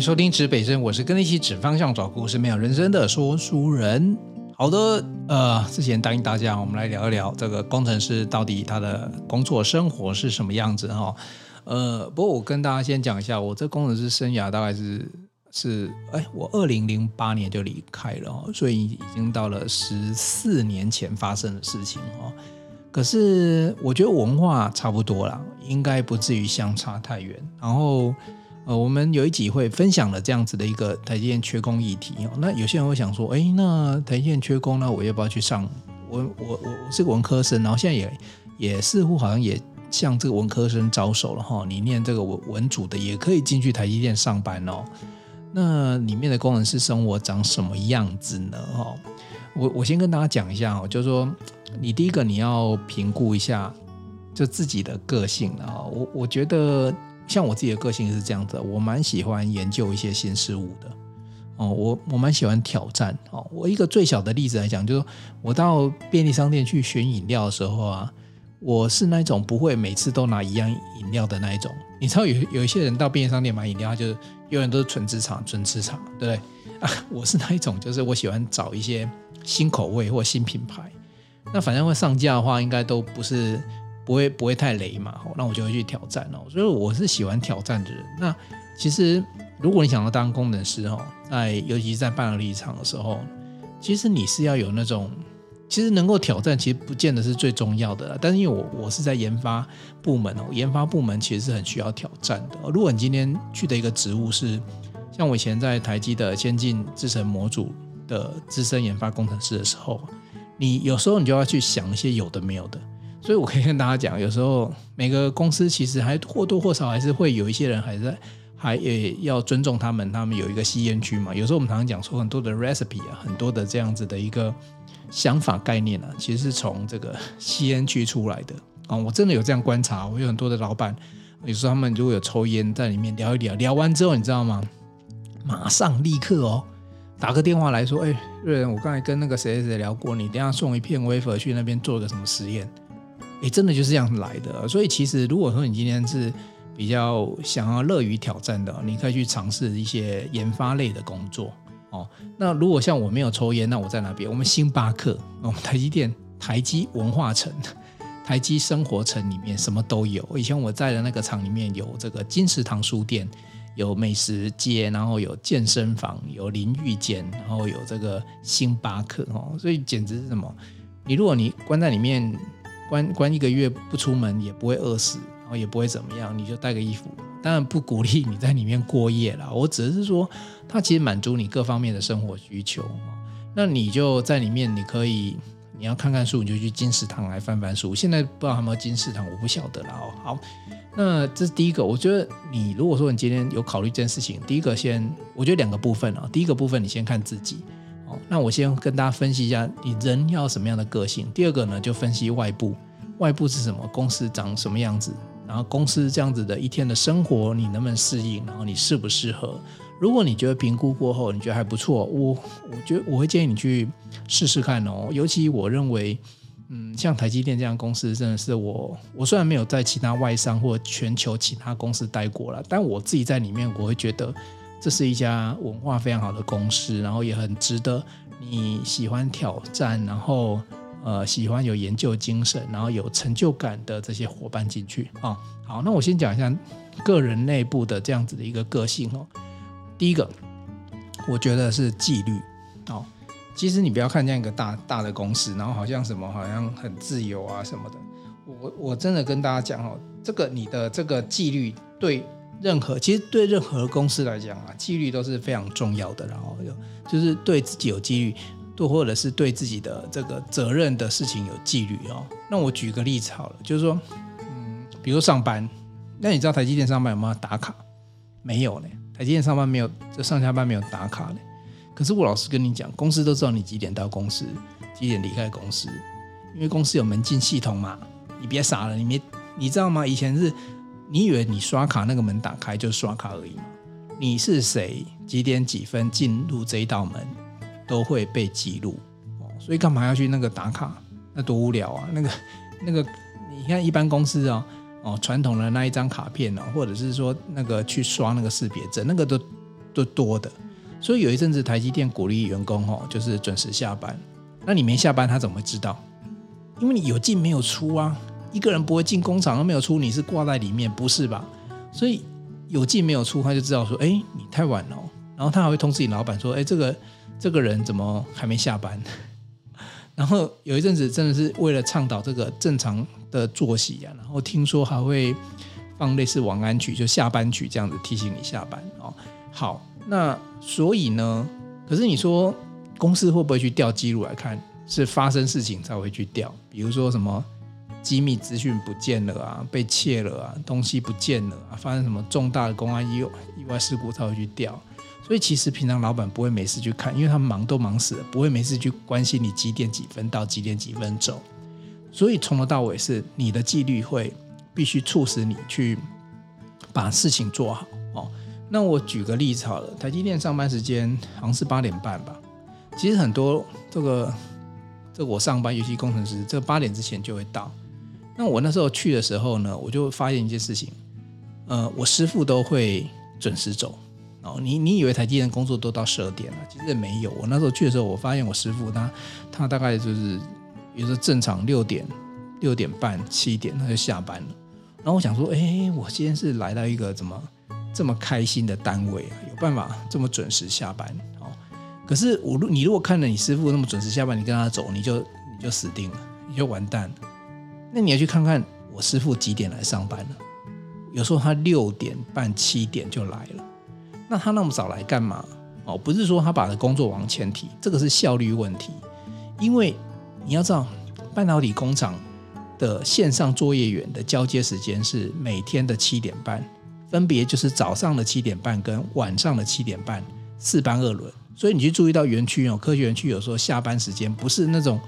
收听指北针，我是跟你一起指方向、找故事、没有人生的说书人。好的，呃，之前答应大家，我们来聊一聊这个工程师到底他的工作生活是什么样子哈。呃，不过我跟大家先讲一下，我这工程师生涯大概是是，哎，我二零零八年就离开了，所以已经到了十四年前发生的事情哦。可是我觉得文化差不多啦，应该不至于相差太远。然后。呃，我们有一集会分享了这样子的一个台积电缺工议题哦。那有些人会想说，哎，那台积电缺工，那我要不要去上？我我我我是个文科生，然后现在也也似乎好像也向这个文科生招手了哈。你念这个文文组的也可以进去台积电上班哦。那里面的工程师生活长什么样子呢？哈，我我先跟大家讲一下哦，就是说你第一个你要评估一下就自己的个性啊。我我觉得。像我自己的个性是这样子，我蛮喜欢研究一些新事物的哦，我我蛮喜欢挑战哦。我一个最小的例子来讲，就是我到便利商店去选饮料的时候啊，我是那种不会每次都拿一样饮料的那一种。你知道有有一些人到便利商店买饮料，就是永远都是纯吃茶、纯吃茶，对不对？啊，我是那一种，就是我喜欢找一些新口味或新品牌。那反正会上架的话，应该都不是。不会不会太雷嘛？那我就会去挑战哦。所以我是喜欢挑战的人。那其实如果你想要当工程师哦，在尤其是在半导体厂的时候，其实你是要有那种，其实能够挑战，其实不见得是最重要的啦。但是因为我我是在研发部门哦，研发部门其实是很需要挑战的。如果你今天去的一个职务是像我以前在台积的先进制程模组的资深研发工程师的时候，你有时候你就要去想一些有的没有的。所以，我可以跟大家讲，有时候每个公司其实还或多或少还是会有一些人还在，还也要尊重他们，他们有一个吸烟区嘛。有时候我们常常讲说，很多的 recipe 啊，很多的这样子的一个想法概念啊，其实是从这个吸烟区出来的啊。我真的有这样观察，我有很多的老板，有时候他们如果有抽烟在里面聊一聊，聊完之后，你知道吗？马上立刻哦，打个电话来说，哎，瑞仁，我刚才跟那个谁谁谁聊过，你等下送一片 wafer 去那边做个什么实验。诶，真的就是这样来的。所以其实，如果说你今天是比较想要乐于挑战的，你可以去尝试一些研发类的工作哦。那如果像我没有抽烟，那我在哪边？我们星巴克，我们台积电、台积文化城、台积生活城里面什么都有。以前我在的那个厂里面有这个金石堂书店，有美食街，然后有健身房，有淋浴间，然后有这个星巴克哦。所以简直是什么？你如果你关在里面。关关一个月不出门也不会饿死，然后也不会怎么样，你就带个衣服。当然不鼓励你在里面过夜啦，我只是说，它其实满足你各方面的生活需求。那你就在里面，你可以你要看看书，你就去金石堂来翻翻书。现在不知道有没有金石堂，我不晓得了哦。好，那这是第一个。我觉得你如果说你今天有考虑这件事情，第一个先，我觉得两个部分啊。第一个部分你先看自己。那我先跟大家分析一下，你人要什么样的个性。第二个呢，就分析外部，外部是什么，公司长什么样子，然后公司这样子的一天的生活，你能不能适应，然后你适不适合？如果你觉得评估过后，你觉得还不错，我我觉得我会建议你去试试看哦。尤其我认为，嗯，像台积电这样公司，真的是我我虽然没有在其他外商或全球其他公司待过了，但我自己在里面，我会觉得。这是一家文化非常好的公司，然后也很值得你喜欢挑战，然后呃喜欢有研究精神，然后有成就感的这些伙伴进去啊。好，那我先讲一下个人内部的这样子的一个个性哦。第一个，我觉得是纪律哦。其实你不要看这样一个大大的公司，然后好像什么好像很自由啊什么的。我我真的跟大家讲哦，这个你的这个纪律对。任何其实对任何公司来讲啊，纪律都是非常重要的。然后有就是对自己有纪律，或或者是对自己的这个责任的事情有纪律哦。那我举个例子好了，就是说，嗯，比如上班，那你知道台积电上班有没有打卡？没有呢，台积电上班没有，就上下班没有打卡呢。可是我老实跟你讲，公司都知道你几点到公司，几点离开公司，因为公司有门禁系统嘛。你别傻了，你没你知道吗？以前是。你以为你刷卡那个门打开就刷卡而已吗？你是谁？几点几分进入这一道门，都会被记录哦。所以干嘛要去那个打卡？那多无聊啊！那个那个，你看一般公司啊，哦，传统的那一张卡片哦，或者是说那个去刷那个识别证，那个都都多的。所以有一阵子台积电鼓励员工哦，就是准时下班。那你没下班，他怎么会知道？因为你有进没有出啊。一个人不会进工厂都没有出，你是挂在里面，不是吧？所以有进没有出，他就知道说，哎，你太晚了。然后他还会通知你老板说，哎，这个这个人怎么还没下班？然后有一阵子真的是为了倡导这个正常的作息啊，然后听说还会放类似晚安曲，就下班曲这样子提醒你下班哦。好，那所以呢，可是你说公司会不会去调记录来看？是发生事情才会去调，比如说什么？机密资讯不见了啊，被窃了啊，东西不见了啊，发生什么重大的公安意意外事故才会去调。所以其实平常老板不会没事去看，因为他们忙都忙死了，不会没事去关心你几点几分到几点几分走。所以从头到尾是你的纪律会必须促使你去把事情做好哦。那我举个例子好了，台积电上班时间好像是八点半吧。其实很多这个这我上班，尤其工程师，这八点之前就会到。那我那时候去的时候呢，我就发现一件事情，呃，我师傅都会准时走。哦，你你以为台积电工作都到十二点了，其实也没有。我那时候去的时候，我发现我师傅他他大概就是，比如说正常六点六点半七点他就下班了。然后我想说，哎，我今天是来到一个怎么这么开心的单位啊？有办法这么准时下班？哦，可是我如你如果看了你师傅那么准时下班，你跟他走，你就你就死定了，你就完蛋了。那你要去看看我师傅几点来上班呢？有时候他六点半、七点就来了。那他那么早来干嘛？哦，不是说他把的工作往前提，这个是效率问题。因为你要知道，半导体工厂的线上作业员的交接时间是每天的七点半，分别就是早上的七点半跟晚上的七点半，四班二轮。所以你去注意到园区哦，科学园区有时候下班时间不是那种。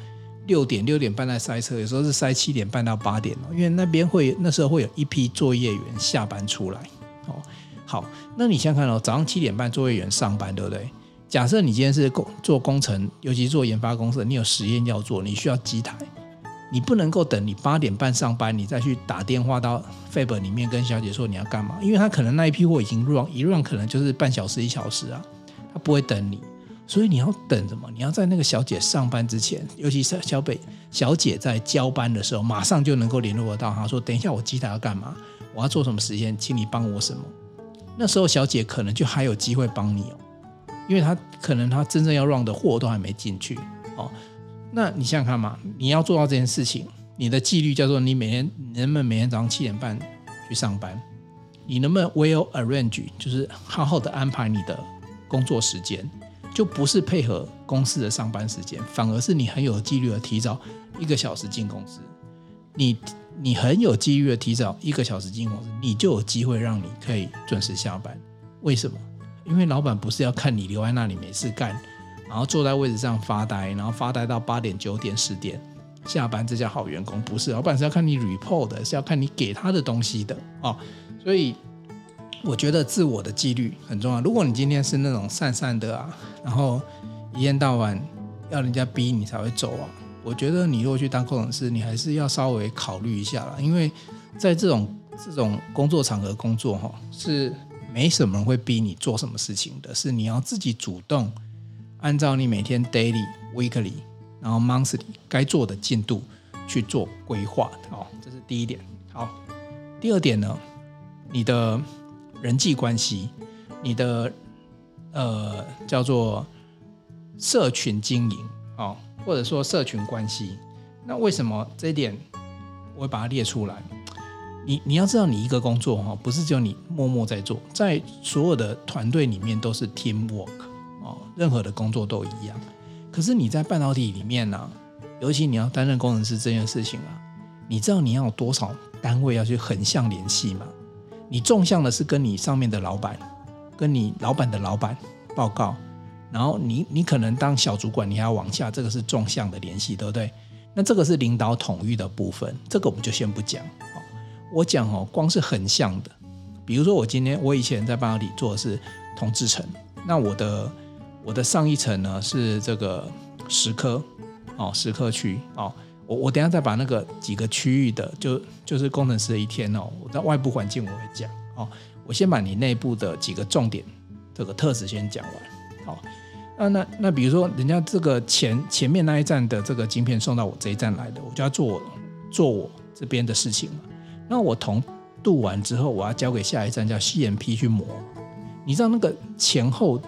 六点六点半在塞车，有时候是塞七点半到八点，因为那边会那时候会有一批作业员下班出来。哦，好，那你想想看哦，早上七点半作业员上班，对不对？假设你今天是工做工程，尤其做研发公司，你有实验要做，你需要机台，你不能够等你八点半上班，你再去打电话到 Fab 里面跟小姐说你要干嘛，因为他可能那一批货已经 run 一 run 可能就是半小时一小时啊，他不会等你。所以你要等什么？你要在那个小姐上班之前，尤其是小北小姐在交班的时候，马上就能够联络得到她，说：“等一下，我机台要干嘛？我要做什么实验，请你帮我什么？”那时候小姐可能就还有机会帮你哦，因为她可能她真正要 run 的货都还没进去哦。那你想想看嘛，你要做到这件事情，你的纪律叫做你每天能不能每天早上七点半去上班？你能不能 well arrange，就是好好的安排你的工作时间？就不是配合公司的上班时间，反而是你很有纪律的提早一个小时进公司。你你很有纪律的提早一个小时进公司，你就有机会让你可以准时下班。为什么？因为老板不是要看你留在那里没事干，然后坐在位置上发呆，然后发呆到八点、九点、十点下班，这叫好员工。不是，老板是要看你 report 的，是要看你给他的东西的哦。所以。我觉得自我的纪律很重要。如果你今天是那种散散的啊，然后一天到晚要人家逼你才会走啊，我觉得你如果去当工程师，你还是要稍微考虑一下啦。因为在这种这种工作场合工作哈，是没什么人会逼你做什么事情的，是你要自己主动按照你每天 daily、weekly，然后 monthly 该做的进度去做规划的哦。这是第一点。好，第二点呢，你的。人际关系，你的呃叫做社群经营哦，或者说社群关系，那为什么这一点我会把它列出来？你你要知道，你一个工作哈，不是只有你默默在做，在所有的团队里面都是 team work 哦，任何的工作都一样。可是你在半导体里面呢，尤其你要担任工程师这件事情啊，你知道你要有多少单位要去横向联系吗？你纵向的是跟你上面的老板，跟你老板的老板报告，然后你你可能当小主管，你还要往下，这个是纵向的联系，对不对？那这个是领导统御的部分，这个我们就先不讲。我讲哦，光是横向的，比如说我今天我以前在半导体做的是同制程，那我的我的上一层呢是这个石科哦，石科区哦。我我等下再把那个几个区域的，就就是工程师的一天哦，我在外部环境我会讲哦。我先把你内部的几个重点这个特质先讲完。好，那那那比如说，人家这个前前面那一站的这个晶片送到我这一站来的，我就要做我做我这边的事情嘛。那我铜镀完之后，我要交给下一站叫 CMP 去磨。你知道那个前后，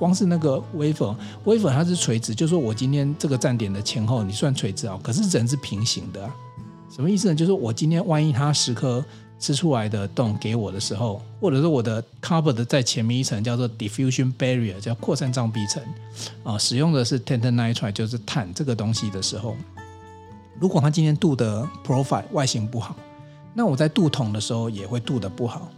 光是那个 wafer，wafer 它是垂直，就是说我今天这个站点的前后你算垂直啊，可是人是平行的啊。什么意思呢？就是我今天万一它十颗吃出来的洞给我的时候，或者说我的 cover 的在前面一层叫做 diffusion barrier，叫扩散障壁层啊，使用的是 titanium nitride，就是碳这个东西的时候，如果它今天镀的 profile 外形不好，那我在镀铜的时候也会镀的不好。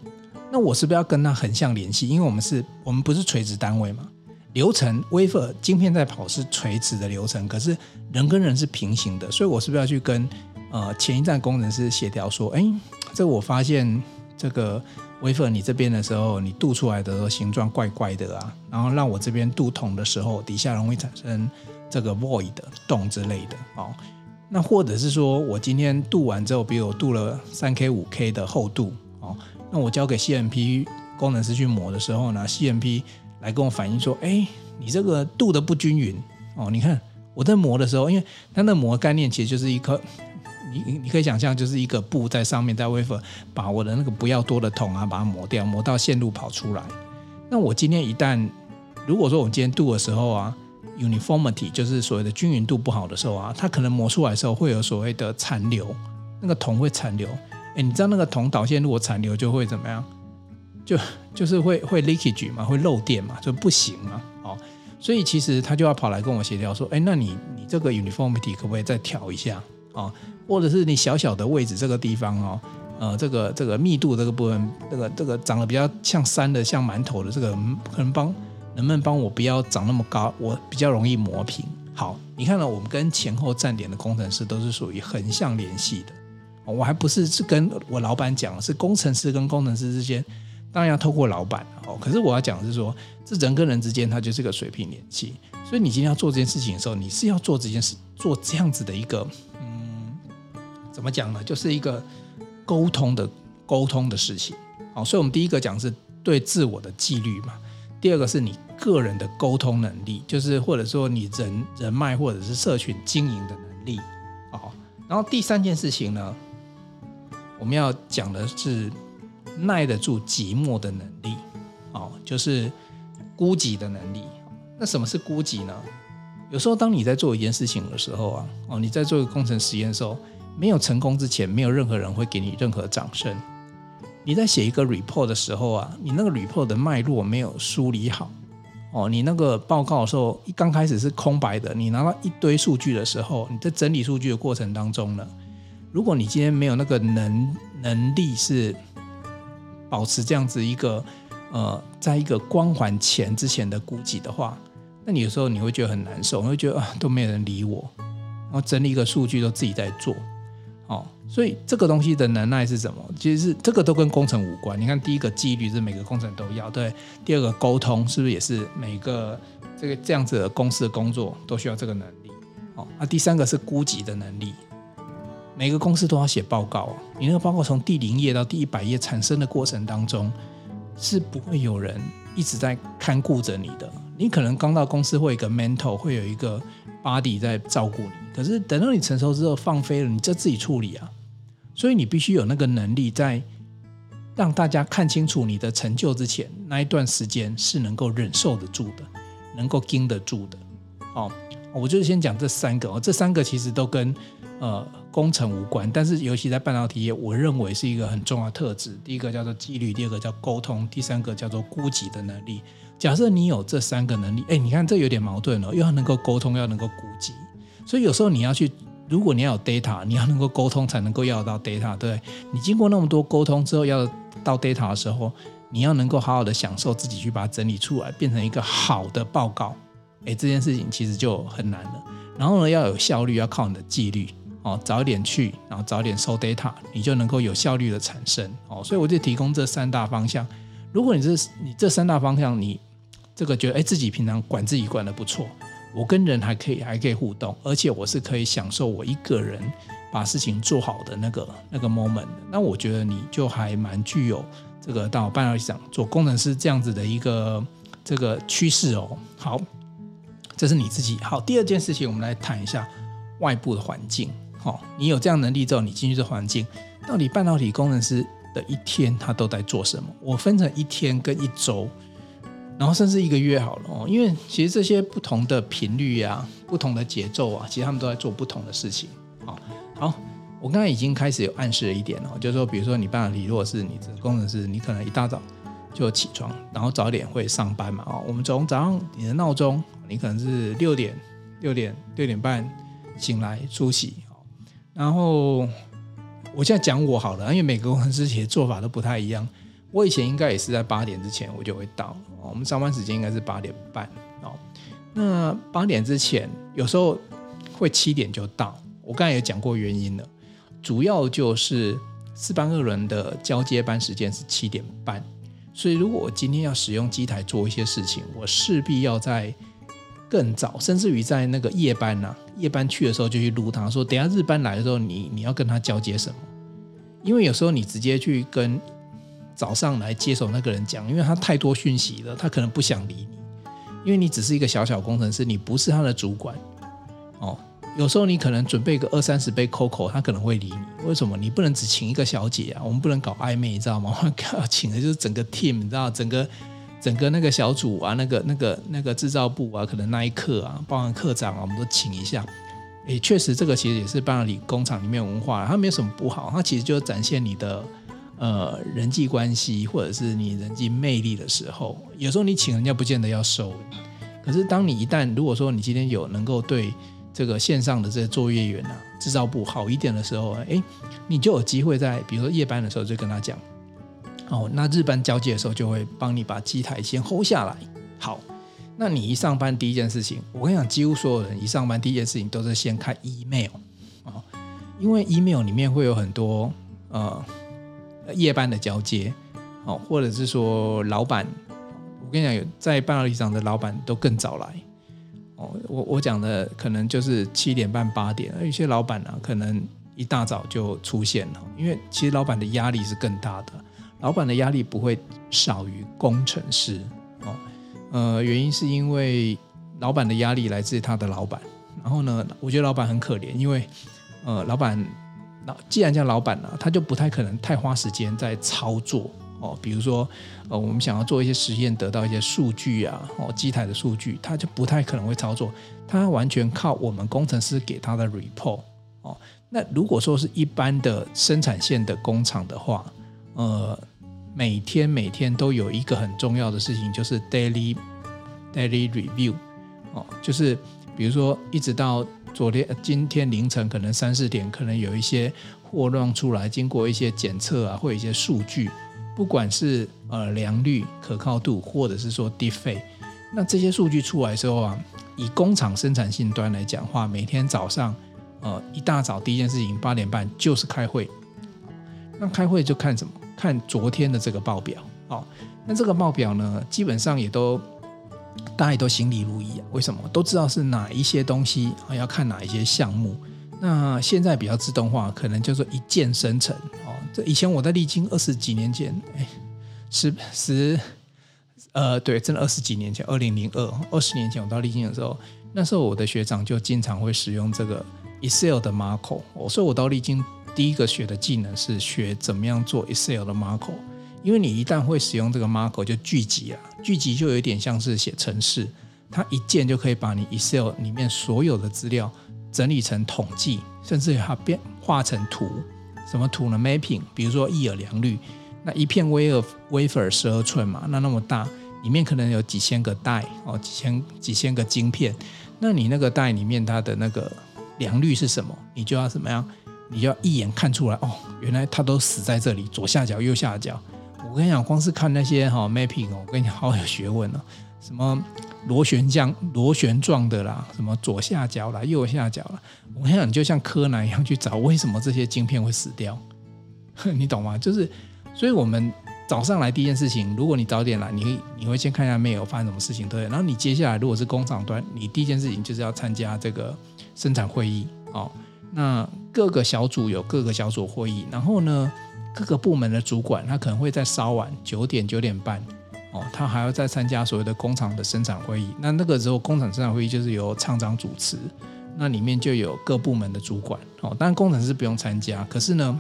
那我是不是要跟它横向联系？因为我们是，我们不是垂直单位嘛，流程 wafer 晶片在跑是垂直的流程，可是人跟人是平行的，所以我是不是要去跟？呃，前一站工程师协调说，哎，这我发现这个 wafer 你这边的时候，你镀出来的形状怪怪的啊，然后让我这边镀铜的时候，底下容易产生这个 void 洞之类的哦。那或者是说我今天镀完之后，比如我镀了三 K 五 K 的厚度哦，那我交给 CMP 工程师去磨的时候呢，CMP 来跟我反映说，哎，你这个镀的不均匀哦。你看我在磨的时候，因为它的磨概念其实就是一颗。你你可以想象，就是一个布在上面，在 w a f e 把我的那个不要多的铜啊，把它磨掉，磨到线路跑出来。那我今天一旦如果说我今天镀的时候啊，uniformity 就是所谓的均匀度不好的时候啊，它可能磨出来的时候会有所谓的残留，那个铜会残留。哎，你知道那个铜导线如果残留就会怎么样？就就是会会 leakage 嘛，会漏电嘛，就不行嘛。哦，所以其实他就要跑来跟我协调说，哎，那你你这个 uniformity 可不可以再调一下啊？哦或者是你小小的位置这个地方哦，呃，这个这个密度这个部分，这个这个长得比较像山的、像馒头的这个，可能帮能不能帮我不要长那么高，我比较容易磨平。好，你看到我们跟前后站点的工程师都是属于横向联系的，我还不是是跟我老板讲，是工程师跟工程师之间，当然要透过老板哦。可是我要讲的是说，这人跟人之间，它就是个水平联系。所以你今天要做这件事情的时候，你是要做这件事，做这样子的一个。嗯怎么讲呢？就是一个沟通的沟通的事情。好，所以我们第一个讲是对自我的纪律嘛。第二个是你个人的沟通能力，就是或者说你人人脉或者是社群经营的能力。好，然后第三件事情呢，我们要讲的是耐得住寂寞的能力。哦，就是孤寂的能力。那什么是孤寂呢？有时候当你在做一件事情的时候啊，哦，你在做一个工程实验的时候。没有成功之前，没有任何人会给你任何掌声。你在写一个 report 的时候啊，你那个 report 的脉络没有梳理好哦，你那个报告的时候一刚开始是空白的，你拿到一堆数据的时候，你在整理数据的过程当中呢，如果你今天没有那个能能力是保持这样子一个呃，在一个光环前之前的孤寂的话，那你有时候你会觉得很难受，你会觉得啊都没有人理我，然后整理一个数据都自己在做。哦，所以这个东西的能耐是什么？其实是这个都跟工程无关。你看，第一个纪律是每个工程都要，对。第二个沟通是不是也是每个这个这样子的公司的工作都需要这个能力？哦，那第三个是估计的能力。每个公司都要写报告，你那个报告从第零页到第一百页产生的过程当中，是不会有人一直在看顾着你的。你可能刚到公司会有一个 mentor，会有一个。body 在照顾你，可是等到你成熟之后放飞了，你就自己处理啊。所以你必须有那个能力，在让大家看清楚你的成就之前，那一段时间是能够忍受得住的，能够经得住的。哦，我就先讲这三个哦，这三个其实都跟呃工程无关，但是尤其在半导体业，我认为是一个很重要特质。第一个叫做纪律，第二个叫沟通，第三个叫做估计的能力。假设你有这三个能力，哎，你看这有点矛盾哦，又要能够沟通，要能够估计，所以有时候你要去，如果你要有 data，你要能够沟通才能够要到 data，对，你经过那么多沟通之后要到 data 的时候，你要能够好好的享受自己去把它整理出来，变成一个好的报告，哎，这件事情其实就很难了。然后呢，要有效率，要靠你的纪律哦，早一点去，然后早一点收 data，你就能够有效率的产生哦。所以我就提供这三大方向。如果你这你这三大方向你。这个觉得哎，自己平常管自己管的不错，我跟人还可以还可以互动，而且我是可以享受我一个人把事情做好的那个那个 moment。那我觉得你就还蛮具有这个到半导体厂做工程师这样子的一个这个趋势哦。好，这是你自己。好，第二件事情，我们来谈一下外部的环境。好，你有这样能力之后，你进去这环境，到底半导体工程师的一天他都在做什么？我分成一天跟一周，然后甚至一个月好了哦。因为其实这些不同的频率啊，不同的节奏啊，其实他们都在做不同的事情。好，好。我刚才已经开始有暗示了一点哦，就是说，比如说你半导体，如果是你这工程师，你可能一大早就起床，然后早点会上班嘛。哦，我们从早上你的闹钟，你可能是六点、六点、六点半醒来出席。然后我现在讲我好了，因为每个工程师其实做法都不太一样。我以前应该也是在八点之前我就会到，我们上班时间应该是八点半哦。那八点之前有时候会七点就到，我刚才也讲过原因了。主要就是四班二轮的交接班时间是七点半，所以如果我今天要使用机台做一些事情，我势必要在更早，甚至于在那个夜班呐、夜班去的时候就去撸他，说等下日班来的时候，你你要跟他交接什么？因为有时候你直接去跟早上来接手那个人讲，因为他太多讯息了，他可能不想理你，因为你只是一个小小工程师，你不是他的主管，哦。有时候你可能准备个二三十杯 COCO，他可能会理你。为什么？你不能只请一个小姐啊？我们不能搞暧昧，你知道吗？我们要请的就是整个 team，你知道，整个整个那个小组啊，那个那个那个制造部啊，可能那一刻啊，包含课长啊，我们都请一下。诶，确实这个其实也是半导体工厂里面文化，它没有什么不好，它其实就展现你的呃人际关系或者是你人际魅力的时候。有时候你请人家不见得要收，可是当你一旦如果说你今天有能够对。这个线上的这些作业员啊，制造部好一点的时候，哎，你就有机会在比如说夜班的时候就跟他讲，哦，那日班交接的时候就会帮你把机台先 hold 下来。好，那你一上班第一件事情，我跟你讲，几乎所有人一上班第一件事情都是先看 email 啊，因为 email 里面会有很多呃夜班的交接，哦，或者是说老板，我跟你讲，有在半导体厂的老板都更早来哦。我我讲的可能就是七点半八点，而有些老板呢、可能一大早就出现了，因为其实老板的压力是更大的，老板的压力不会少于工程师哦，呃，原因是因为老板的压力来自他的老板，然后呢，我觉得老板很可怜，因为呃，老板，那既然叫老板呢、啊，他就不太可能太花时间在操作。哦，比如说，呃，我们想要做一些实验，得到一些数据啊，哦，机台的数据，他就不太可能会操作，他完全靠我们工程师给他的 report。哦，那如果说是一般的生产线的工厂的话，呃，每天每天都有一个很重要的事情，就是 daily daily review。哦，就是比如说一直到昨天今天凌晨可能三四点，可能有一些货乱出来，经过一些检测啊，或一些数据。不管是呃良率、可靠度，或者是说 defect，那这些数据出来之后啊，以工厂生产线端来讲话，每天早上呃一大早第一件事情八点半就是开会。那开会就看什么？看昨天的这个报表。哦，那这个报表呢，基本上也都大家也都心里如一啊。为什么？都知道是哪一些东西啊，要看哪一些项目。那现在比较自动化，可能叫做一键生成哦。这以前我在力晶二十几年前，哎，十十，呃，对，真的二十几年前，二零零二，二十年前我到力晶的时候，那时候我的学长就经常会使用这个 Excel 的 Macro。所以我到力晶第一个学的技能是学怎么样做 Excel 的 Macro。因为你一旦会使用这个 Macro，就聚集啊，聚集就有点像是写程式，它一键就可以把你 Excel 里面所有的资料。整理成统计，甚至它变化成图，什么图呢？Mapping，比如说一耳良率，那一片 wafer wafer 十二寸嘛，那那么大，里面可能有几千个带哦，几千几千个晶片，那你那个带里面它的那个良率是什么？你就要怎么样？你要一眼看出来哦，原来他都死在这里，左下角、右下角。我跟你讲，光是看那些哈 Mapping，我跟你讲好有学问哦，什么？螺旋状、螺旋状的啦，什么左下角啦、右下角啦，我跟你讲，你就像柯南一样去找为什么这些晶片会死掉，你懂吗？就是，所以我们早上来第一件事情，如果你早点来，你你会先看一下没有发生什么事情，对。然后你接下来如果是工厂端，你第一件事情就是要参加这个生产会议哦。那各个小组有各个小组会议，然后呢，各个部门的主管他可能会在稍晚九点九点半。哦，他还要再参加所谓的工厂的生产会议。那那个时候工厂生产会议就是由厂长主持，那里面就有各部门的主管哦。当然工程师不用参加，可是呢，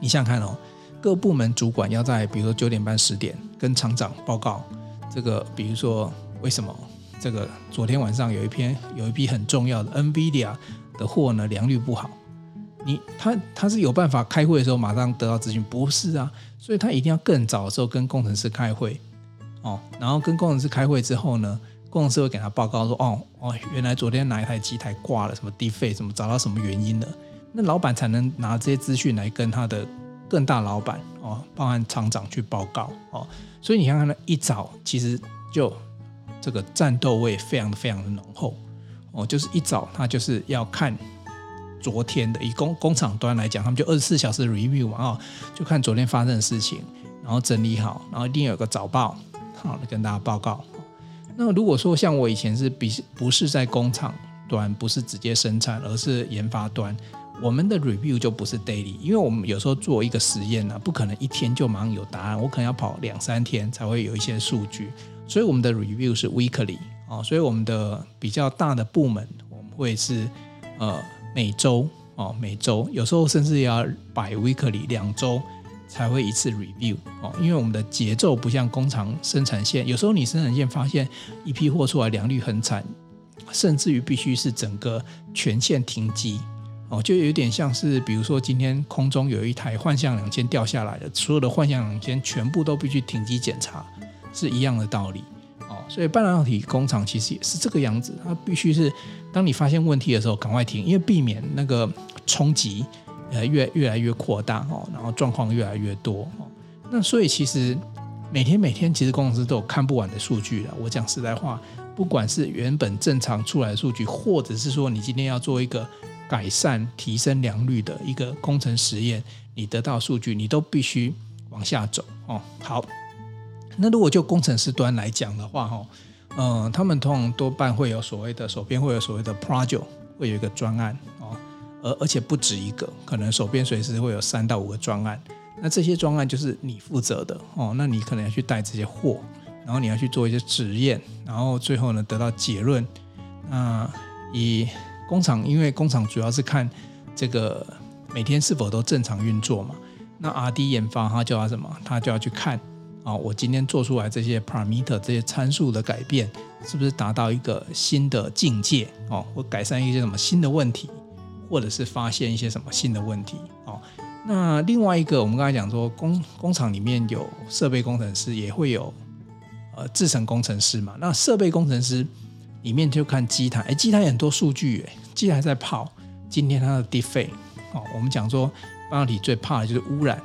你想想看哦，各部门主管要在比如说九点半十点跟厂长报告这个，比如说为什么这个昨天晚上有一篇有一批很重要的 NVIDIA 的货呢良率不好。你他他是有办法开会的时候马上得到资讯，不是啊？所以他一定要更早的时候跟工程师开会哦，然后跟工程师开会之后呢，工程师会给他报告说，哦哦，原来昨天哪一台机台挂了，什么 defect，什么找到什么原因了，那老板才能拿这些资讯来跟他的更大老板哦，包含厂长去报告哦。所以你看看，那一早其实就这个战斗味非常的非常的浓厚哦，就是一早他就是要看。昨天的以工工厂端来讲，他们就二十四小时 review 嘛，啊，就看昨天发生的事情，然后整理好，然后一定有个早报，好，跟大家报告。那如果说像我以前是比不是在工厂端，不是直接生产，而是研发端，我们的 review 就不是 daily，因为我们有时候做一个实验呢，不可能一天就马上有答案，我可能要跑两三天才会有一些数据，所以我们的 review 是 weekly 啊，所以我们的比较大的部门我们会是呃。每周哦，每周有时候甚至要摆 weekly 两周才会一次 review 哦，因为我们的节奏不像工厂生产线，有时候你生产线发现一批货出来良率很惨，甚至于必须是整个全线停机哦，就有点像是比如说今天空中有一台幻象两千掉下来的，所有的幻象两千全部都必须停机检查，是一样的道理。所以半导体工厂其实也是这个样子，它必须是当你发现问题的时候赶快停，因为避免那个冲击呃越越来越扩大哦，然后状况越来越多哦。那所以其实每天每天其实工程师都有看不完的数据了。我讲实在话，不管是原本正常出来的数据，或者是说你今天要做一个改善提升良率的一个工程实验，你得到数据，你都必须往下走哦。好。那如果就工程师端来讲的话，哈，嗯，他们通常多半会有所谓的手边会有所谓的 project，会有一个专案哦，而而且不止一个，可能手边随时会有三到五个专案。那这些专案就是你负责的哦，那你可能要去带这些货，然后你要去做一些实验，然后最后呢得到结论。那以工厂，因为工厂主要是看这个每天是否都正常运作嘛，那 R&D 研发他叫他什么？他就要去看。啊，我今天做出来这些 parameter 这些参数的改变，是不是达到一个新的境界？哦，或改善一些什么新的问题，或者是发现一些什么新的问题？哦，那另外一个，我们刚才讲说工工厂里面有设备工程师，也会有呃制程工程师嘛。那设备工程师里面就看机台，哎，机台很多数据，哎，机台在跑，今天它的 defect，哦，我们讲说半导体最怕的就是污染。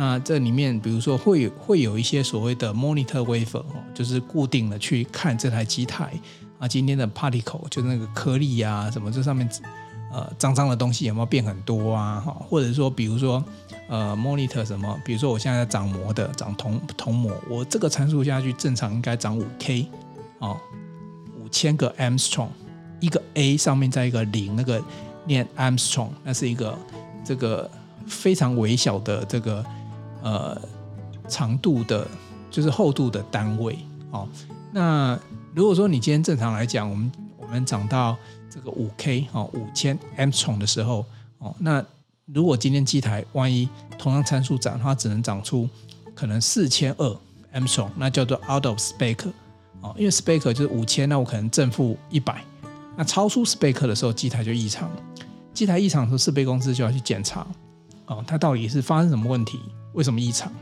那这里面，比如说会会有一些所谓的 monitor wafer 哦，就是固定的去看这台机台啊，今天的 particle 就是那个颗粒啊，什么这上面呃脏脏的东西有没有变很多啊？哈，或者说比如说呃 monitor 什么，比如说我现在在长膜的长铜铜膜，我这个参数下去正常应该长五 K 哦，五千个 Angstrom，一个 A 上面再一个零，那个念 Angstrom，那是一个这个非常微小的这个。呃，长度的，就是厚度的单位哦。那如果说你今天正常来讲，我们我们长到这个五 K 哦，五千 Angstrom 的时候哦，那如果今天机台万一同样参数长，它只能长出可能四千二 Angstrom，那叫做 out of spec 哦，因为 spec 就是五千，那我可能正负一百，那超出 spec 的时候，机台就异常。机台异常的时候，设备公司就要去检查哦，它到底是发生什么问题。为什么异常？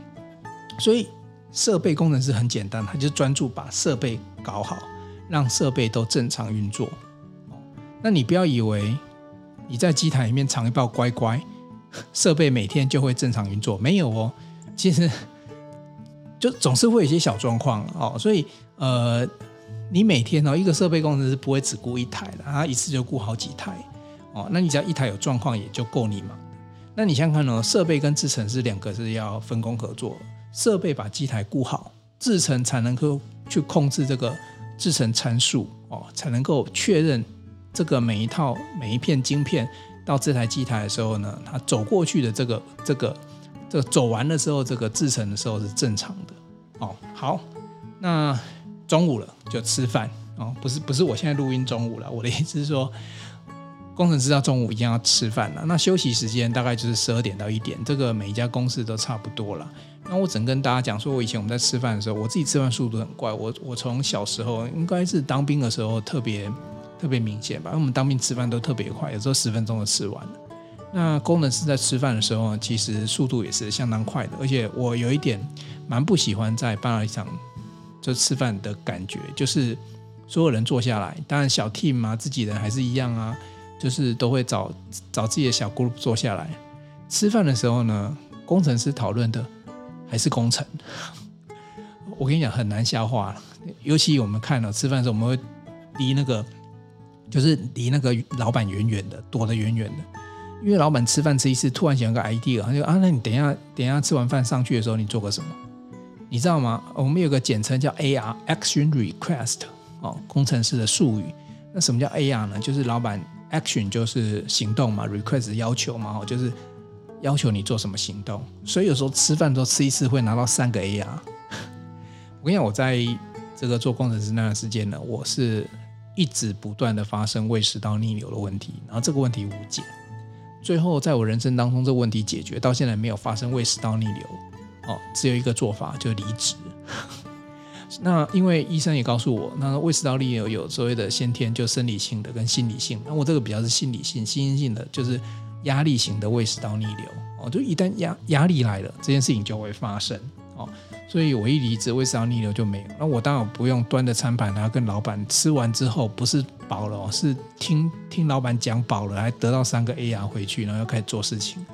所以设备工程师很简单，他就专注把设备搞好，让设备都正常运作。那你不要以为你在机台里面藏一包乖乖，设备每天就会正常运作，没有哦。其实就总是会有一些小状况哦。所以呃，你每天哦，一个设备工程师不会只顾一台的，他一次就顾好几台哦。那你只要一台有状况，也就够你忙。那你想想看呢？设备跟制程是两个是要分工合作，设备把机台顾好，制程才能够去控制这个制程参数哦，才能够确认这个每一套每一片晶片到这台机台的时候呢，它走过去的这个这个这个走完的时候，这个制程的时候是正常的哦。好，那中午了就吃饭哦，不是不是我现在录音中午了，我的意思是说，工程师到中午一定要吃饭了。那休息时间大概就是十二点到一点，这个每一家公司都差不多了。那我只能跟大家讲说，我以前我们在吃饭的时候，我自己吃饭速度很快。我我从小时候应该是当兵的时候特别特别明显吧，因为我们当兵吃饭都特别快，有时候十分钟就吃完了。那工程师在吃饭的时候，其实速度也是相当快的。而且我有一点蛮不喜欢在巴拿马场就吃饭的感觉，就是所有人坐下来，当然小 team 嘛，自己人还是一样啊，就是都会找找自己的小 group 坐下来吃饭的时候呢，工程师讨论的。还是工程，我跟你讲很难消化，尤其我们看了吃饭的时候，我们会离那个就是离那个老板远远的，躲得远远的，因为老板吃饭吃一次，突然想个 idea，他就啊，那你等一下等一下吃完饭上去的时候，你做个什么？你知道吗？我们有个简称叫 AR，Action Request，哦，工程师的术语。那什么叫 AR 呢？就是老板 Action 就是行动嘛，Request 要求嘛，哦，就是。要求你做什么行动，所以有时候吃饭都吃一次会拿到三个 AR。我跟你讲，我在这个做工程师那段时间呢，我是一直不断的发生胃食道逆流的问题，然后这个问题无解。最后在我人生当中，这个问题解决到现在没有发生胃食道逆流，哦，只有一个做法，就离职。那因为医生也告诉我，那胃食道逆流有所谓的先天就生理性的跟心理性，那我这个比较是心理性、心因性的，就是。压力型的胃食道逆流哦，就一旦压压力来了，这件事情就会发生哦。所以我一离职，胃食道逆流就没有。那我当然不用端着餐盘，然后跟老板吃完之后不是饱了，是听听老板讲饱了，还得到三个 AR 回去，然后又开始做事情。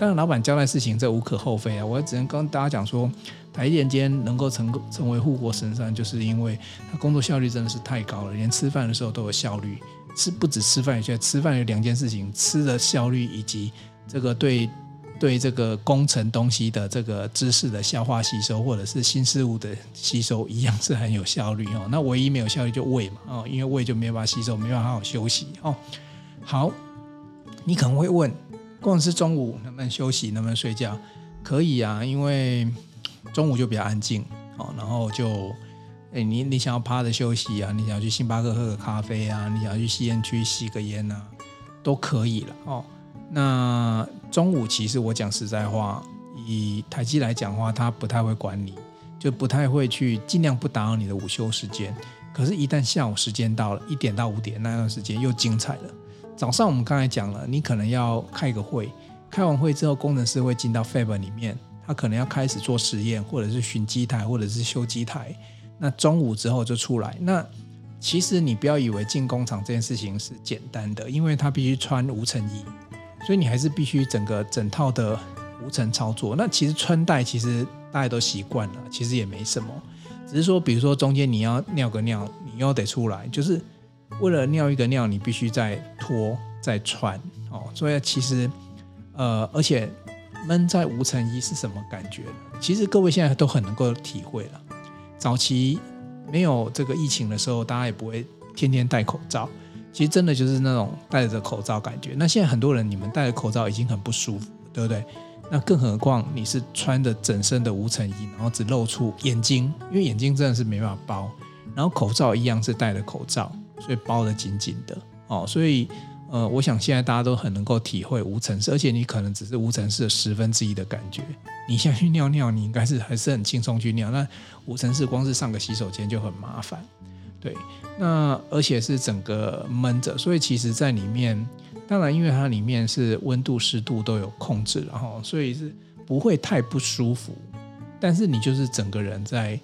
当然，老板交代事情这无可厚非啊。我只能跟大家讲说，台积电间能够成成为护国神山，就是因为他工作效率真的是太高了，连吃饭的时候都有效率。吃不止吃饭，有些吃饭有两件事情：吃的效率以及这个对对这个工程东西的这个知识的消化吸收，或者是新事物的吸收，一样是很有效率哦。那唯一没有效率就胃嘛哦，因为胃就没有办法吸收，没办法好好休息哦。好，你可能会问，工程师中午能不能休息，能不能睡觉？可以啊，因为中午就比较安静哦，然后就。哎，你你想要趴着休息啊？你想要去星巴克喝个咖啡啊？你想要去吸烟区吸个烟啊？都可以了哦。那中午其实我讲实在话，以台积来讲话，他不太会管你，就不太会去尽量不打扰你的午休时间。可是，一旦下午时间到了，一点到五点那段时间又精彩了。早上我们刚才讲了，你可能要开个会，开完会之后，工程师会进到 Fab 里面，他可能要开始做实验，或者是巡机台，或者是修机台。那中午之后就出来。那其实你不要以为进工厂这件事情是简单的，因为他必须穿无尘衣，所以你还是必须整个整套的无尘操作。那其实穿戴其实大家都习惯了，其实也没什么，只是说比如说中间你要尿个尿，你又得出来，就是为了尿一个尿，你必须再脱再穿哦。所以其实呃，而且闷在无尘衣是什么感觉？其实各位现在都很能够体会了。早期没有这个疫情的时候，大家也不会天天戴口罩。其实真的就是那种戴着口罩感觉。那现在很多人，你们戴着口罩已经很不舒服，对不对？那更何况你是穿着整身的无尘衣，然后只露出眼睛，因为眼睛真的是没办法包。然后口罩一样是戴着口罩，所以包得紧紧的哦。所以。呃，我想现在大家都很能够体会无尘室，而且你可能只是无尘室的十分之一的感觉。你现在去尿尿，你应该是还是很轻松去尿。那无尘室光是上个洗手间就很麻烦，对。那而且是整个闷着，所以其实在里面，当然因为它里面是温度湿度都有控制，然后所以是不会太不舒服。但是你就是整个人在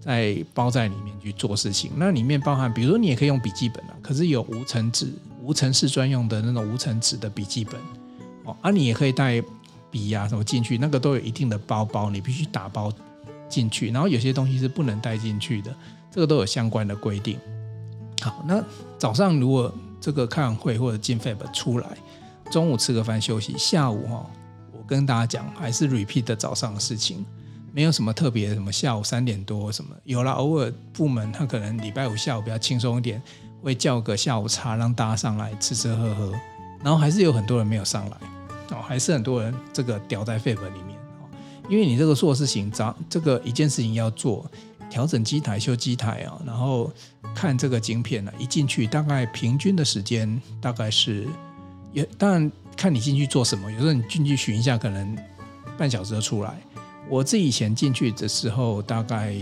在包在里面去做事情，那里面包含，比如说你也可以用笔记本啊，可是有无尘纸。无尘室专用的那种无尘纸的笔记本，哦，啊，你也可以带笔呀什么进去，那个都有一定的包包，你必须打包进去。然后有些东西是不能带进去的，这个都有相关的规定。好，那早上如果这个开完会或者进 Fab 出来，中午吃个饭休息，下午哈，我跟大家讲还是 repeat 的早上的事情，没有什么特别，什么下午三点多什么，有了偶尔部门他可能礼拜五下午比较轻松一点。会叫个下午茶，让大家上来吃吃喝喝，然后还是有很多人没有上来哦，还是很多人这个吊在 Fab 里面哦，因为你这个做事情，找这个一件事情要做，调整机台、修机台啊，然后看这个晶片呢，一进去大概平均的时间大概是，也当然看你进去做什么，有时候你进去巡一下，可能半小时就出来。我自己以前进去的时候，大概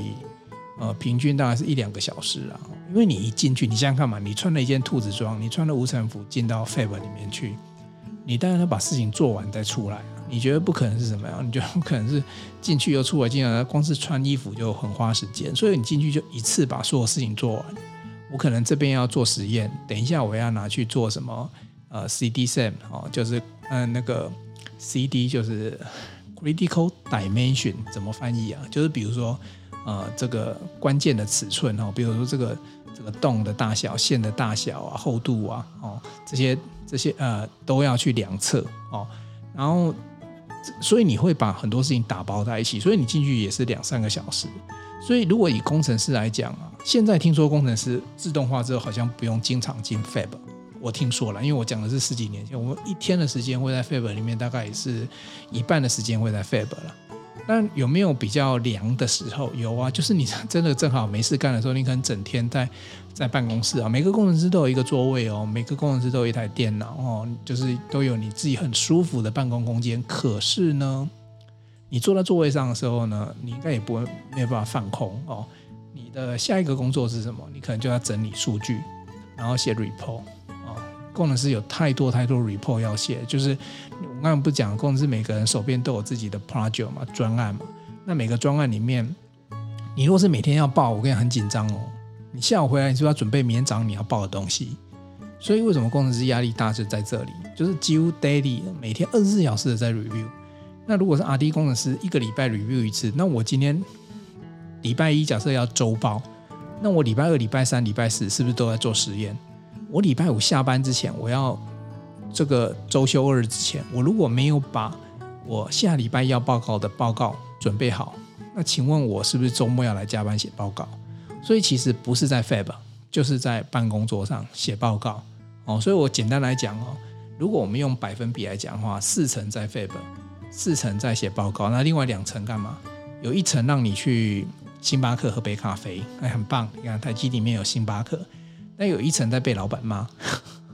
呃平均大概是一两个小时啊，因为你一进去，你想想看嘛，你穿了一件兔子装，你穿了无尘服进到 Fab 里面去，你当然要把事情做完再出来。你觉得不可能是什么样？你觉得不可能是进去又出来，进来光是穿衣服就很花时间，所以你进去就一次把所有事情做完。我可能这边要做实验，等一下我要拿去做什么？呃，CD-SEM 哦，就是嗯、那个 CD 就是 Critical Dimension 怎么翻译啊？就是比如说呃这个关键的尺寸哦，比如说这个这个洞的大小、线的大小啊、厚度啊哦这些这些呃都要去量测哦，然后。所以你会把很多事情打包在一起，所以你进去也是两三个小时。所以如果以工程师来讲啊，现在听说工程师自动化之后好像不用经常进 Fab，我听说了，因为我讲的是十几年前，我们一天的时间会在 Fab 里面，大概也是一半的时间会在 Fab 了。但有没有比较凉的时候？有啊，就是你真的正好没事干的时候，你可能整天在在办公室啊。每个工程师都有一个座位哦，每个工程师都有一台电脑哦，就是都有你自己很舒服的办公空间。可是呢，你坐在座位上的时候呢，你应该也不会没有办法放空哦。你的下一个工作是什么？你可能就要整理数据，然后写 report。工程师有太多太多 report 要写，就是我刚刚不讲，工程师每个人手边都有自己的 project 嘛，专案嘛。那每个专案里面，你如果是每天要报，我跟你很紧张哦。你下午回来，你是不是要准备明天早上你要报的东西？所以为什么工程师压力大就在这里？就是几乎 daily 每天二十四小时的在 review。那如果是 RD 工程师，一个礼拜 review 一次，那我今天礼拜一假设要周报，那我礼拜二、礼拜三、礼拜四是不是都在做实验？我礼拜五下班之前，我要这个周休二日之前，我如果没有把我下礼拜要报告的报告准备好，那请问我是不是周末要来加班写报告？所以其实不是在 Fab，就是在办公桌上写报告哦。所以我简单来讲哦，如果我们用百分比来讲的话，四成在 Fab，四成在写报告，那另外两成干嘛？有一层让你去星巴克喝杯咖啡，哎，很棒！你看台积里面有星巴克。那有一层在被老板骂，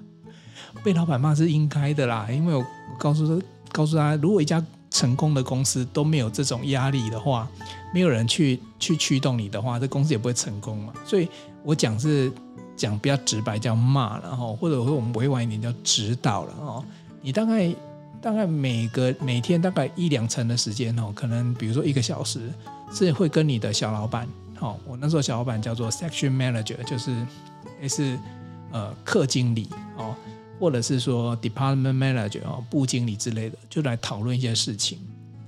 被老板骂是应该的啦，因为我告诉他，告诉他，如果一家成功的公司都没有这种压力的话，没有人去去驱动你的话，这公司也不会成功嘛。所以我讲是讲比较直白，叫骂了哈，或者说我们委婉一点叫指导了哦。你大概大概每个每天大概一两成的时间哦，可能比如说一个小时是会跟你的小老板，哦，我那时候小老板叫做 section manager，就是。也是呃，课经理哦，或者是说 department manager 哦，部经理之类的，就来讨论一些事情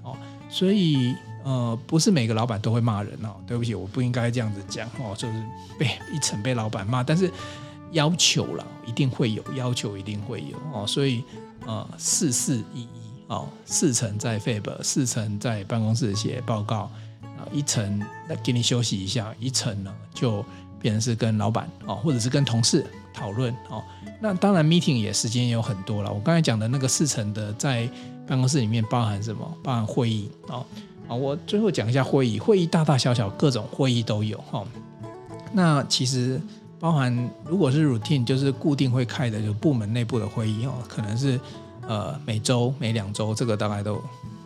哦。所以呃，不是每个老板都会骂人哦。对不起，我不应该这样子讲哦，就是被一层被老板骂，但是要求了一定会有，要求一定会有哦。所以呃，四四一一哦，四层在 Fab，四层在办公室写报告，啊，一层来给你休息一下，一层呢就。变成是跟老板哦，或者是跟同事讨论哦。那当然，meeting 也时间也有很多了。我刚才讲的那个四层的，在办公室里面包含什么？包含会议哦。啊，我最后讲一下会议。会议大大小小各种会议都有哈。那其实包含，如果是 routine，就是固定会开的，就部门内部的会议哦，可能是呃每周、每两周，这个大概都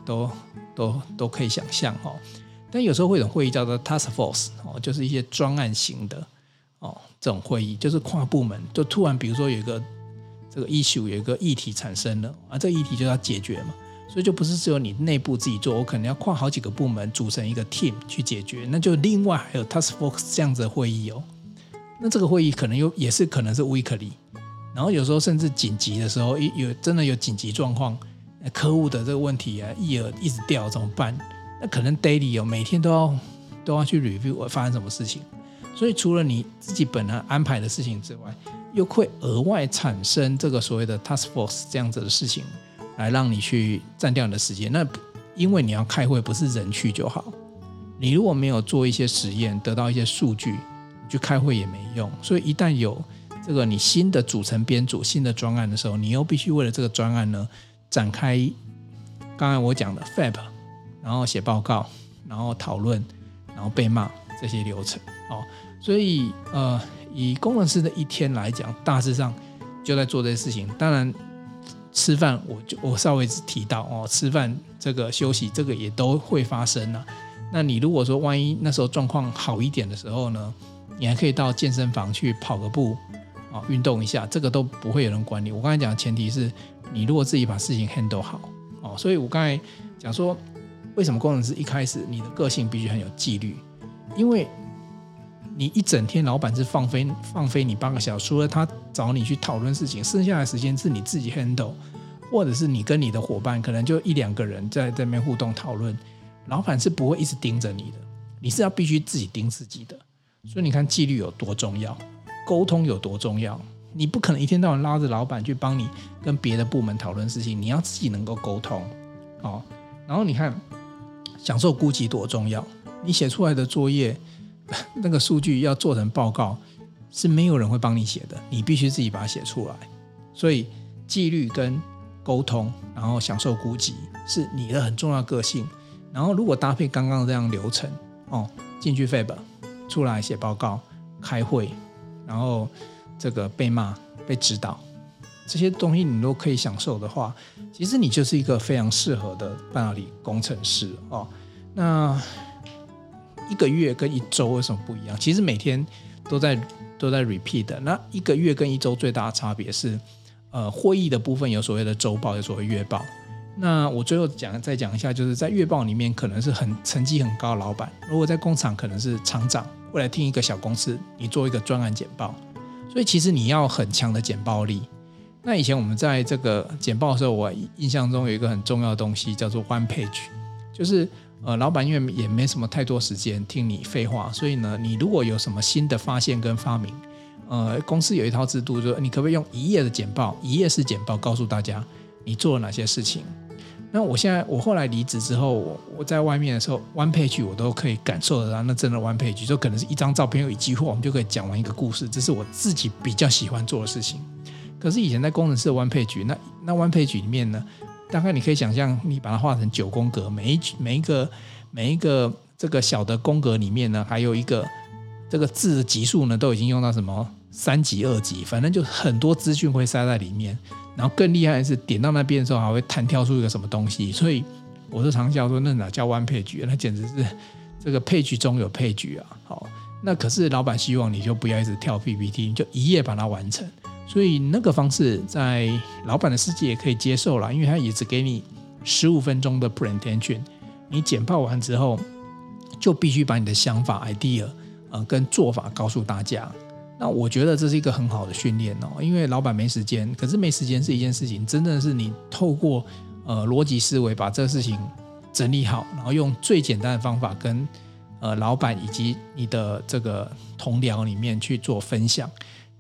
都都都可以想象哦。但有时候会有会议叫做 task force 哦，就是一些专案型的哦，这种会议就是跨部门，就突然比如说有一个这个 issue 有一个议题产生了啊，这个议题就要解决嘛，所以就不是只有你内部自己做，我可能要跨好几个部门组成一个 team 去解决，那就另外还有 task force 这样子的会议哦。那这个会议可能又也是可能是 weekly，然后有时候甚至紧急的时候，有真的有紧急状况，客户的这个问题啊，一而一直掉怎么办？那可能 daily 有每天都要都要去 review 我发生什么事情，所以除了你自己本来安排的事情之外，又会额外产生这个所谓的 task force 这样子的事情，来让你去占掉你的时间。那因为你要开会，不是人去就好。你如果没有做一些实验，得到一些数据，你去开会也没用。所以一旦有这个你新的组成编组新的专案的时候，你又必须为了这个专案呢展开刚才我讲的 FAB。然后写报告，然后讨论，然后被骂，这些流程哦。所以呃，以工程师的一天来讲，大致上就在做这些事情。当然，吃饭我就我稍微提到哦，吃饭这个休息这个也都会发生了。那你如果说万一那时候状况好一点的时候呢，你还可以到健身房去跑个步啊，运动一下，这个都不会有人管你。我刚才讲的前提是你如果自己把事情 handle 好哦。所以我刚才讲说，为什么工程师一开始你的个性必须很有纪律？因为你一整天老板是放飞放飞你八个小时，除了他找你去讨论事情，剩下的时间是你自己 handle，或者是你跟你的伙伴可能就一两个人在这边互动讨论。老板是不会一直盯着你的，你是要必须自己盯自己的。所以你看纪律有多重要，沟通有多重要。你不可能一天到晚拉着老板去帮你跟别的部门讨论事情，你要自己能够沟通哦。然后你看享受估计多重要，你写出来的作业 那个数据要做成报告，是没有人会帮你写的，你必须自己把它写出来。所以纪律跟沟通，然后享受估计，是你的很重要个性。然后，如果搭配刚刚这样流程哦，进去 FAB，出来写报告、开会，然后这个被骂、被指导，这些东西你都可以享受的话，其实你就是一个非常适合的半导体工程师哦。那一个月跟一周为什么不一样？其实每天都在都在 repeat 的。那一个月跟一周最大的差别是，呃，会议的部分有所谓的周报，有所谓月报。那我最后讲再讲一下，就是在月报里面可能是很成绩很高的老板，如果在工厂可能是厂长，过来听一个小公司，你做一个专案简报，所以其实你要很强的简报力。那以前我们在这个简报的时候，我印象中有一个很重要的东西叫做 one page，就是呃老板因为也没什么太多时间听你废话，所以呢，你如果有什么新的发现跟发明，呃公司有一套制度，就是你可不可以用一页的简报，一页式简报告诉大家。你做了哪些事情？那我现在我后来离职之后，我我在外面的时候，one page 我都可以感受得到，那真的 one page 就可能是一张照片，有一句话，我们就可以讲完一个故事。这是我自己比较喜欢做的事情。可是以前在工程师的 one page，那那 one page 里面呢，大概你可以想象，你把它画成九宫格，每一每一个每一个这个小的宫格里面呢，还有一个这个字的级数呢，都已经用到什么三级、二级，反正就很多资讯会塞在里面。然后更厉害的是，点到那边的时候还会弹跳出一个什么东西，所以我是常笑说，那哪叫 one page？那简直是这个 page 中有 page 啊！好，那可是老板希望你就不要一直跳 PPT，你就一页把它完成。所以那个方式在老板的世界也可以接受了，因为他也只给你十五分钟的 presentation，你简报完之后就必须把你的想法 idea 呃跟做法告诉大家。那我觉得这是一个很好的训练哦，因为老板没时间，可是没时间是一件事情，真的是你透过呃逻辑思维把这个事情整理好，然后用最简单的方法跟呃老板以及你的这个同僚里面去做分享，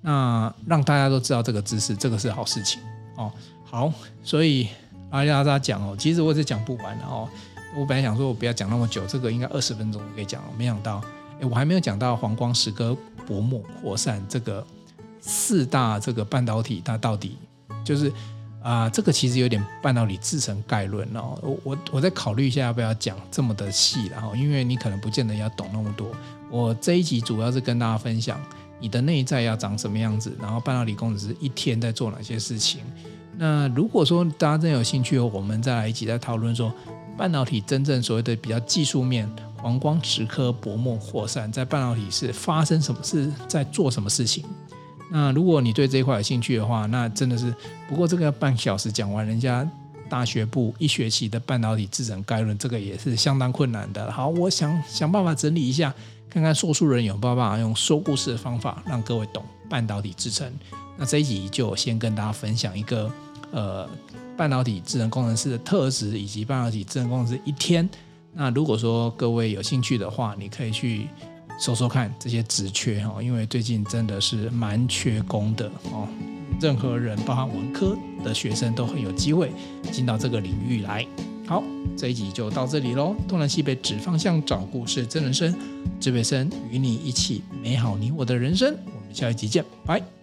那让大家都知道这个知识，这个是好事情哦。好，所以阿拉大家讲哦，其实我是讲不完的哦，我本来想说我不要讲那么久，这个应该二十分钟可以讲了，没想到。诶，我还没有讲到黄光蚀刻薄膜扩散这个四大这个半导体，它到底就是啊、呃，这个其实有点半导体制成概论哦。我我我再考虑一下要不要讲这么的细，然后因为你可能不见得要懂那么多。我这一集主要是跟大家分享你的内在要长什么样子，然后半导体工程师一天在做哪些事情。那如果说大家真有兴趣，我们再来一起再讨论说半导体真正所谓的比较技术面。黄光蚀刻薄膜扩散在半导体是发生什么事，在做什么事情？那如果你对这一块有兴趣的话，那真的是不过这个半小时讲完，人家大学部一学期的半导体制程概论，这个也是相当困难的。好，我想想办法整理一下，看看说书人有没有办法用说故事的方法让各位懂半导体制程。那这一集就先跟大家分享一个呃半导体制程工程师的特质，以及半导体制程工程师一天。那如果说各位有兴趣的话，你可以去搜搜看这些职缺哈，因为最近真的是蛮缺工的哦。任何人，包含文科的学生，都很有机会进到这个领域来。好，这一集就到这里喽。东南西北指方向，找故事，真人生，智慧生与你一起美好你我的人生。我们下一集见，拜。